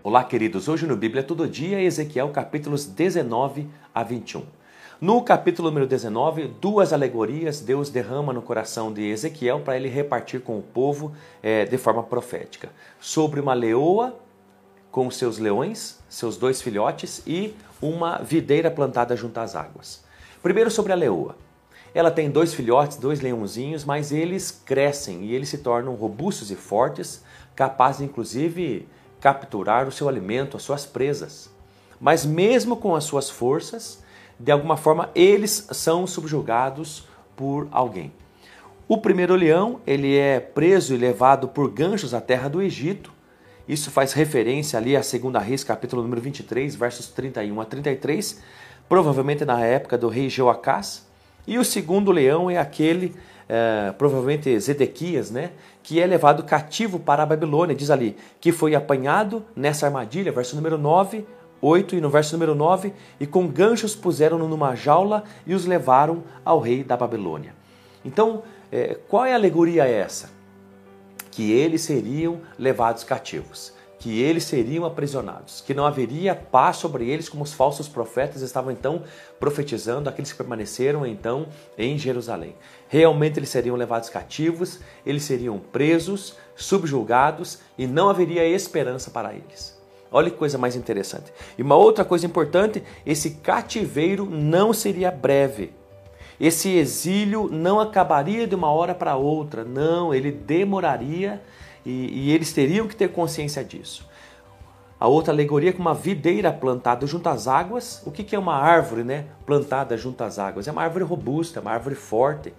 Olá, queridos. Hoje no Bíblia Todo Dia, Ezequiel capítulos 19 a 21. No capítulo número 19, duas alegorias Deus derrama no coração de Ezequiel para ele repartir com o povo é, de forma profética. Sobre uma leoa com seus leões, seus dois filhotes, e uma videira plantada junto às águas. Primeiro sobre a leoa. Ela tem dois filhotes, dois leãozinhos, mas eles crescem e eles se tornam robustos e fortes, capazes inclusive capturar o seu alimento, as suas presas. Mas mesmo com as suas forças, de alguma forma eles são subjugados por alguém. O primeiro leão, ele é preso e levado por ganchos à terra do Egito. Isso faz referência ali a 2 Reis, capítulo número 23, versos 31 a 33, provavelmente na época do rei Jeoacás. E o segundo leão é aquele é, provavelmente Zedequias, né, que é levado cativo para a Babilônia, diz ali, que foi apanhado nessa armadilha, verso número 9, 8 e no verso número 9, e com ganchos puseram-no numa jaula e os levaram ao rei da Babilônia. Então, é, qual é a alegoria essa? Que eles seriam levados cativos que eles seriam aprisionados, que não haveria paz sobre eles, como os falsos profetas estavam então profetizando, aqueles que permaneceram então em Jerusalém. Realmente eles seriam levados cativos, eles seriam presos, subjugados e não haveria esperança para eles. Olha que coisa mais interessante. E uma outra coisa importante: esse cativeiro não seria breve. Esse exílio não acabaria de uma hora para outra, não, ele demoraria e, e eles teriam que ter consciência disso. A outra alegoria é com uma videira plantada junto às águas. O que, que é uma árvore né, plantada junto às águas? É uma árvore robusta, uma árvore forte.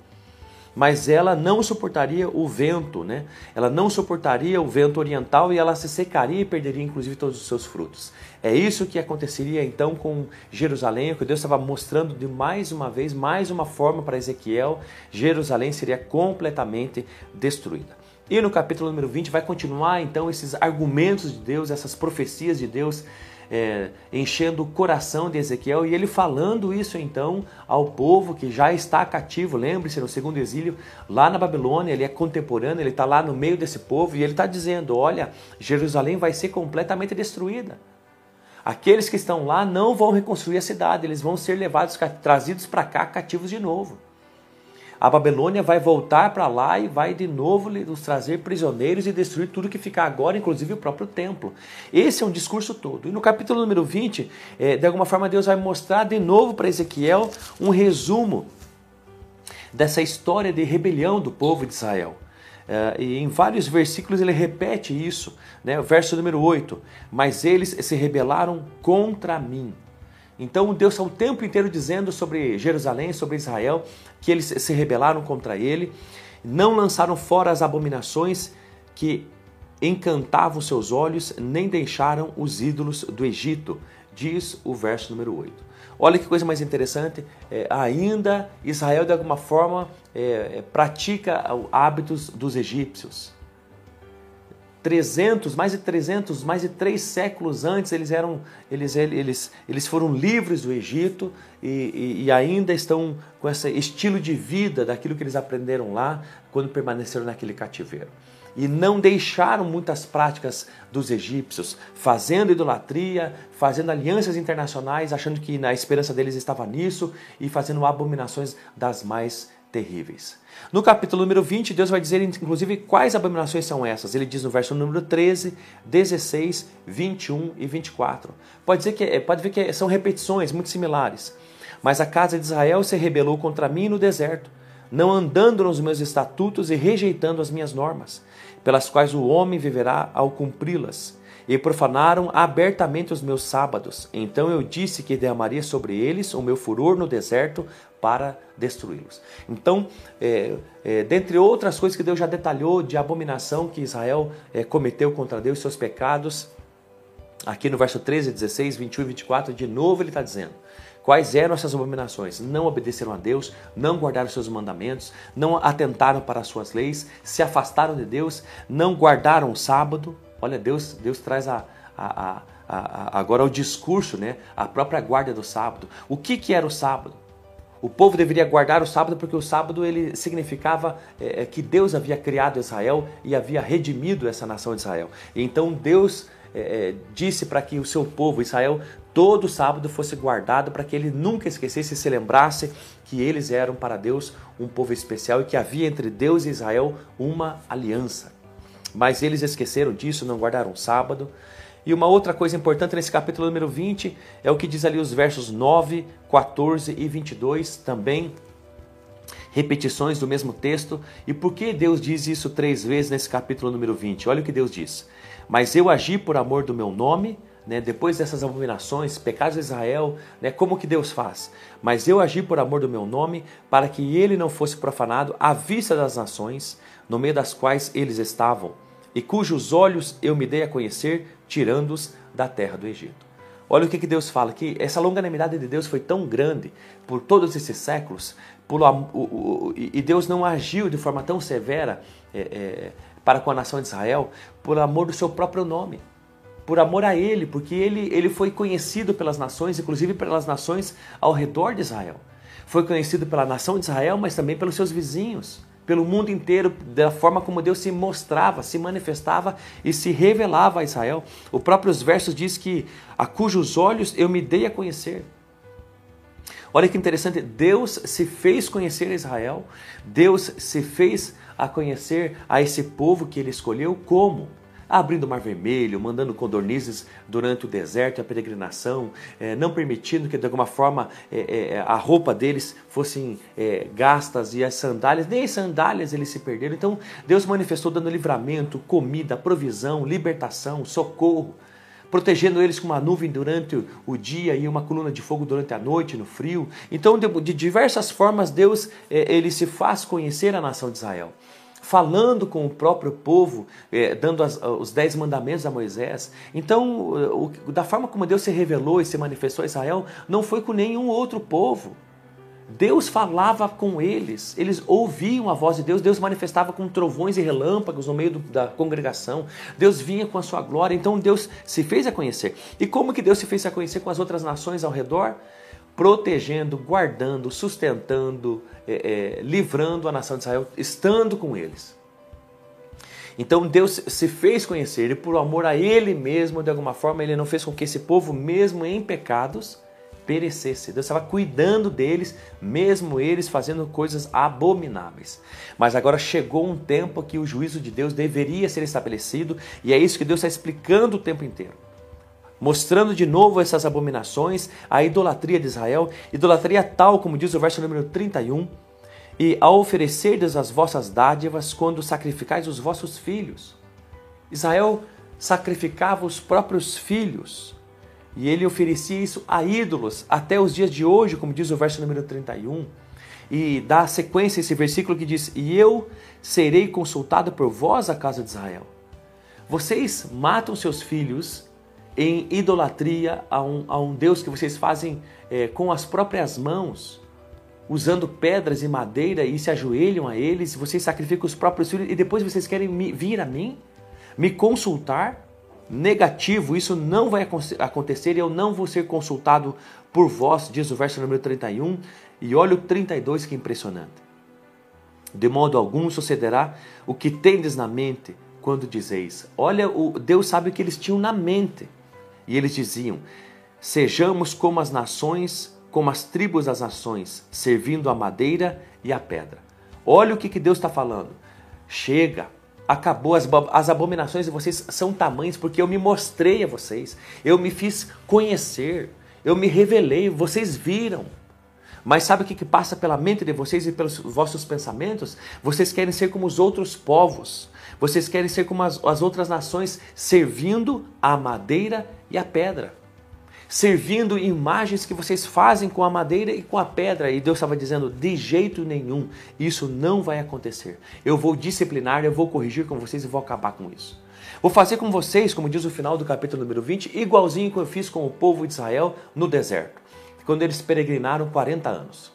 Mas ela não suportaria o vento, né? Ela não suportaria o vento oriental e ela se secaria e perderia inclusive todos os seus frutos. É isso que aconteceria então com Jerusalém, que Deus estava mostrando de mais uma vez, mais uma forma para Ezequiel. Jerusalém seria completamente destruída. E no capítulo número 20 vai continuar então esses argumentos de Deus, essas profecias de Deus é, enchendo o coração de Ezequiel e ele falando isso então ao povo que já está cativo. Lembre-se, no segundo exílio, lá na Babilônia, ele é contemporâneo, ele está lá no meio desse povo e ele está dizendo: Olha, Jerusalém vai ser completamente destruída. Aqueles que estão lá não vão reconstruir a cidade, eles vão ser levados, trazidos para cá cativos de novo a Babilônia vai voltar para lá e vai de novo nos trazer prisioneiros e destruir tudo que ficar agora, inclusive o próprio templo. Esse é um discurso todo. E no capítulo número 20, é, de alguma forma, Deus vai mostrar de novo para Ezequiel um resumo dessa história de rebelião do povo de Israel. Uh, e em vários versículos ele repete isso, né? o verso número 8: Mas eles se rebelaram contra mim. Então Deus está o tempo inteiro dizendo sobre Jerusalém, sobre Israel, que eles se rebelaram contra ele, não lançaram fora as abominações que encantavam seus olhos, nem deixaram os ídolos do Egito, diz o verso número 8. Olha que coisa mais interessante, é, ainda Israel de alguma forma é, é pratica hábitos dos egípcios. 300, mais de 300, mais de três séculos antes, eles eram, eles, eles, eles foram livres do Egito e, e, e, ainda estão com esse estilo de vida daquilo que eles aprenderam lá quando permaneceram naquele cativeiro. E não deixaram muitas práticas dos egípcios, fazendo idolatria, fazendo alianças internacionais, achando que na esperança deles estava nisso e fazendo abominações das mais terríveis. No capítulo número 20, Deus vai dizer inclusive quais abominações são essas. Ele diz no verso número 13, 16, 21 e 24. Pode, dizer que, é, pode ver que são repetições muito similares. Mas a casa de Israel se rebelou contra mim no deserto, não andando nos meus estatutos e rejeitando as minhas normas, pelas quais o homem viverá ao cumpri-las e profanaram abertamente os meus sábados. Então eu disse que derramaria sobre eles o meu furor no deserto para destruí-los. Então, é, é, dentre outras coisas que Deus já detalhou de abominação que Israel é, cometeu contra Deus, seus pecados, aqui no verso 13, 16, 21 e 24, de novo ele está dizendo. Quais eram essas abominações? Não obedeceram a Deus, não guardaram seus mandamentos, não atentaram para as suas leis, se afastaram de Deus, não guardaram o sábado, Olha, Deus, Deus traz a, a, a, agora o discurso, né? a própria guarda do sábado. O que, que era o sábado? O povo deveria guardar o sábado porque o sábado ele significava é, que Deus havia criado Israel e havia redimido essa nação de Israel. E então Deus é, disse para que o seu povo, Israel, todo sábado fosse guardado para que ele nunca esquecesse e se lembrasse que eles eram para Deus um povo especial e que havia entre Deus e Israel uma aliança. Mas eles esqueceram disso, não guardaram o sábado. E uma outra coisa importante nesse capítulo número 20 é o que diz ali os versos 9, 14 e 22, também repetições do mesmo texto. E por que Deus diz isso três vezes nesse capítulo número 20? Olha o que Deus diz. Mas eu agi por amor do meu nome, né, depois dessas abominações, pecados de Israel, né, como que Deus faz? Mas eu agi por amor do meu nome, para que ele não fosse profanado à vista das nações, no meio das quais eles estavam, e cujos olhos eu me dei a conhecer, tirando-os da terra do Egito. Olha o que, que Deus fala, que essa longanimidade de Deus foi tão grande por todos esses séculos, por, o, o, e Deus não agiu de forma tão severa é, é, para com a nação de Israel, por amor do seu próprio nome, por amor a Ele, porque Ele, ele foi conhecido pelas nações, inclusive pelas nações ao redor de Israel. Foi conhecido pela nação de Israel, mas também pelos seus vizinhos pelo mundo inteiro, da forma como Deus se mostrava, se manifestava e se revelava a Israel. O próprio versos diz que a cujos olhos eu me dei a conhecer. Olha que interessante, Deus se fez conhecer a Israel, Deus se fez a conhecer a esse povo que ele escolheu como? Abrindo o Mar Vermelho, mandando codornizes durante o deserto, a peregrinação, é, não permitindo que de alguma forma é, é, a roupa deles fossem é, gastas e as sandálias, nem as sandálias eles se perderam. Então Deus manifestou dando livramento, comida, provisão, libertação, socorro protegendo eles com uma nuvem durante o dia e uma coluna de fogo durante a noite, no frio. Então, de, diversas formas, Deus é, ele se faz conhecer a nação de Israel falando com o próprio povo, eh, dando as, os dez mandamentos a Moisés. Então, o, da forma como Deus se revelou e se manifestou a Israel, não foi com nenhum outro povo. Deus falava com eles, eles ouviam a voz de Deus, Deus manifestava com trovões e relâmpagos no meio do, da congregação, Deus vinha com a sua glória, então Deus se fez a conhecer. E como que Deus se fez a conhecer com as outras nações ao redor? Protegendo, guardando, sustentando, é, é, livrando a nação de Israel, estando com eles. Então Deus se fez conhecer e por amor a Ele mesmo, de alguma forma, Ele não fez com que esse povo, mesmo em pecados, perecesse. Deus estava cuidando deles, mesmo eles fazendo coisas abomináveis. Mas agora chegou um tempo que o juízo de Deus deveria ser estabelecido e é isso que Deus está explicando o tempo inteiro mostrando de novo essas abominações, a idolatria de Israel, idolatria tal, como diz o verso número 31, e a oferecerdes as vossas dádivas quando sacrificais os vossos filhos. Israel sacrificava os próprios filhos, e ele oferecia isso a ídolos até os dias de hoje, como diz o verso número 31. E dá sequência esse versículo que diz: E eu serei consultado por vós, a casa de Israel. Vocês matam seus filhos em idolatria a um, a um Deus que vocês fazem é, com as próprias mãos, usando pedras e madeira e se ajoelham a eles, vocês sacrificam os próprios filhos e depois vocês querem me, vir a mim, me consultar? Negativo, isso não vai acontecer e eu não vou ser consultado por vós, diz o verso número 31. E olha o 32 que impressionante. De modo algum sucederá o que tendes na mente quando dizeis. Olha, o Deus sabe o que eles tinham na mente. E eles diziam: Sejamos como as nações, como as tribos das nações, servindo a madeira e a pedra. Olha o que, que Deus está falando. Chega, acabou, as, as abominações de vocês são tamanhos, porque eu me mostrei a vocês, eu me fiz conhecer, eu me revelei, vocês viram. Mas sabe o que, que passa pela mente de vocês e pelos vossos pensamentos? Vocês querem ser como os outros povos. Vocês querem ser como as, as outras nações, servindo a madeira e a pedra. Servindo imagens que vocês fazem com a madeira e com a pedra. E Deus estava dizendo: de jeito nenhum, isso não vai acontecer. Eu vou disciplinar, eu vou corrigir com vocês e vou acabar com isso. Vou fazer com vocês, como diz o final do capítulo número 20, igualzinho que eu fiz com o povo de Israel no deserto, quando eles peregrinaram 40 anos.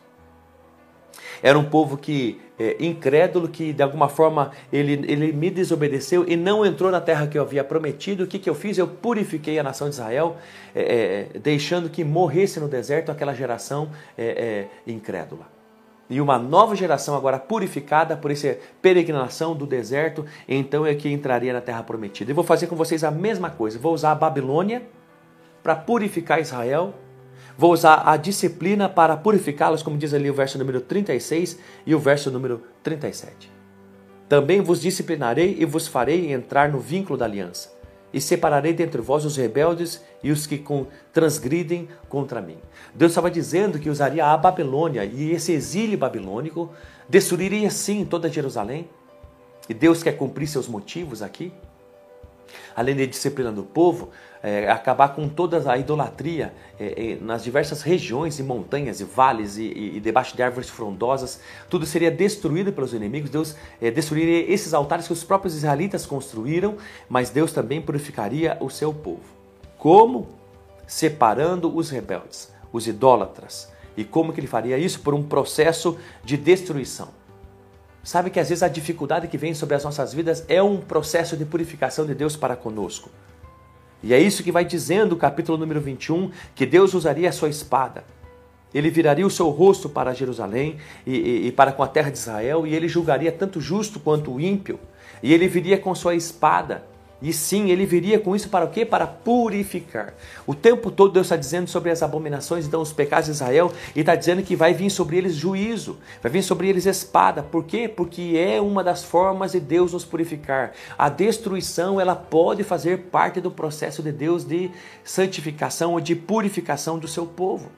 Era um povo que é, incrédulo, que de alguma forma ele, ele me desobedeceu e não entrou na terra que eu havia prometido. O que, que eu fiz? Eu purifiquei a nação de Israel, é, é, deixando que morresse no deserto aquela geração é, é, incrédula. e uma nova geração agora purificada por essa peregrinação do deserto, então é que entraria na terra prometida. E vou fazer com vocês a mesma coisa. Vou usar a Babilônia para purificar Israel. Vou usar a disciplina para purificá-los, como diz ali o verso número 36 e o verso número 37. Também vos disciplinarei e vos farei entrar no vínculo da aliança e separarei dentre vós os rebeldes e os que transgridem contra mim. Deus estava dizendo que usaria a Babilônia e esse exílio babilônico destruiria sim toda Jerusalém. E Deus quer cumprir seus motivos aqui além de disciplina do povo, é, acabar com toda a idolatria é, é, nas diversas regiões e montanhas e vales e, e, e, debaixo de árvores frondosas, tudo seria destruído pelos inimigos. Deus é, destruiria esses altares que os próprios israelitas construíram, mas Deus também purificaria o seu povo. Como? Separando os rebeldes, os idólatras. E como que ele faria isso? Por um processo de destruição. Sabe que às vezes a dificuldade que vem sobre as nossas vidas é um processo de purificação de Deus para conosco. E é isso que vai dizendo o capítulo número 21, que Deus usaria a sua espada. Ele viraria o seu rosto para Jerusalém e, e, e para com a terra de Israel, e ele julgaria tanto o justo quanto o ímpio. E ele viria com sua espada e sim, ele viria com isso para o quê? Para purificar. O tempo todo Deus está dizendo sobre as abominações, então os pecados de Israel, e está dizendo que vai vir sobre eles juízo, vai vir sobre eles espada. Por quê? Porque é uma das formas de Deus nos purificar. A destruição, ela pode fazer parte do processo de Deus de santificação ou de purificação do seu povo.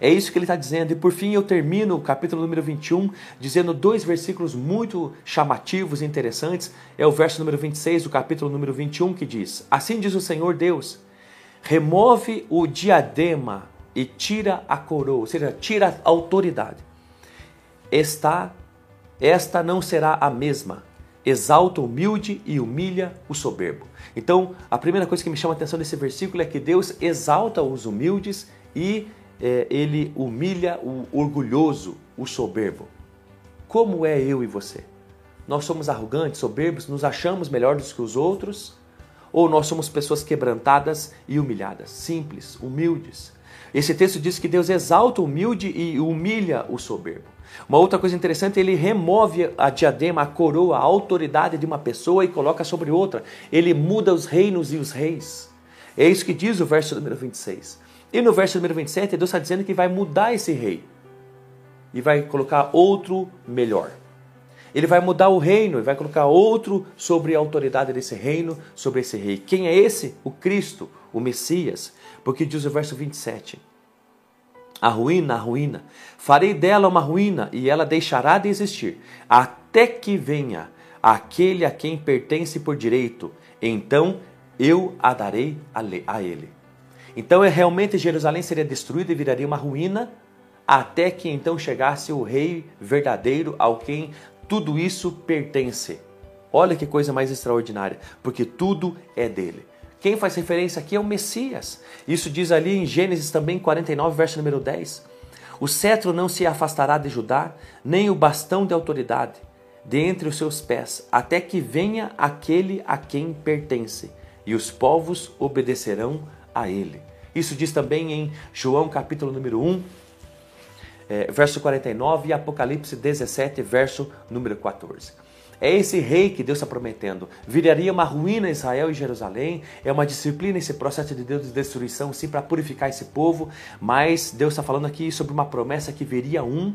É isso que ele está dizendo. E por fim eu termino o capítulo número 21 dizendo dois versículos muito chamativos e interessantes. É o verso número 26 do capítulo número 21 que diz: Assim diz o Senhor Deus: remove o diadema e tira a coroa, ou seja, tira a autoridade. Esta, esta não será a mesma. Exalta o humilde e humilha o soberbo. Então, a primeira coisa que me chama a atenção nesse versículo é que Deus exalta os humildes e é, ele humilha o orgulhoso, o soberbo. Como é eu e você? Nós somos arrogantes, soberbos, nos achamos melhores que os outros? Ou nós somos pessoas quebrantadas e humilhadas, simples, humildes? Esse texto diz que Deus exalta o humilde e humilha o soberbo. Uma outra coisa interessante, ele remove a diadema, a coroa, a autoridade de uma pessoa e coloca sobre outra. Ele muda os reinos e os reis. É isso que diz o verso número 26. E no verso número 27, Deus está dizendo que vai mudar esse rei e vai colocar outro melhor. Ele vai mudar o reino e vai colocar outro sobre a autoridade desse reino, sobre esse rei. Quem é esse? O Cristo, o Messias. Porque diz o verso 27. A ruína, a ruína. Farei dela uma ruína e ela deixará de existir, até que venha aquele a quem pertence por direito. Então eu a darei a ele. Então, é realmente Jerusalém seria destruída e viraria uma ruína, até que então chegasse o rei verdadeiro ao quem tudo isso pertence. Olha que coisa mais extraordinária, porque tudo é dele. Quem faz referência aqui é o Messias. Isso diz ali em Gênesis também 49, verso número 10. O cetro não se afastará de Judá, nem o bastão de autoridade de entre os seus pés, até que venha aquele a quem pertence, e os povos obedecerão a ele. Isso diz também em João capítulo número 1, é, verso 49 e Apocalipse 17, verso número 14. É esse rei que Deus está prometendo. Viraria uma ruína Israel e Jerusalém. É uma disciplina esse processo de Deus de destruição, sim, para purificar esse povo. Mas Deus está falando aqui sobre uma promessa que viria um,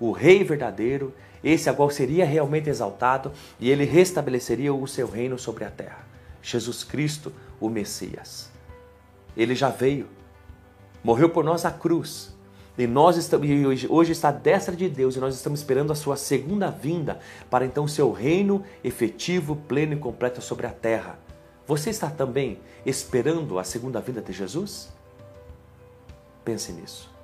o rei verdadeiro, esse a qual seria realmente exaltado e ele restabeleceria o seu reino sobre a terra. Jesus Cristo, o Messias. Ele já veio, morreu por nós a cruz. E nós estamos, e hoje está à destra de Deus e nós estamos esperando a sua segunda vinda para então o seu reino efetivo, pleno e completo sobre a terra. Você está também esperando a segunda vinda de Jesus? Pense nisso.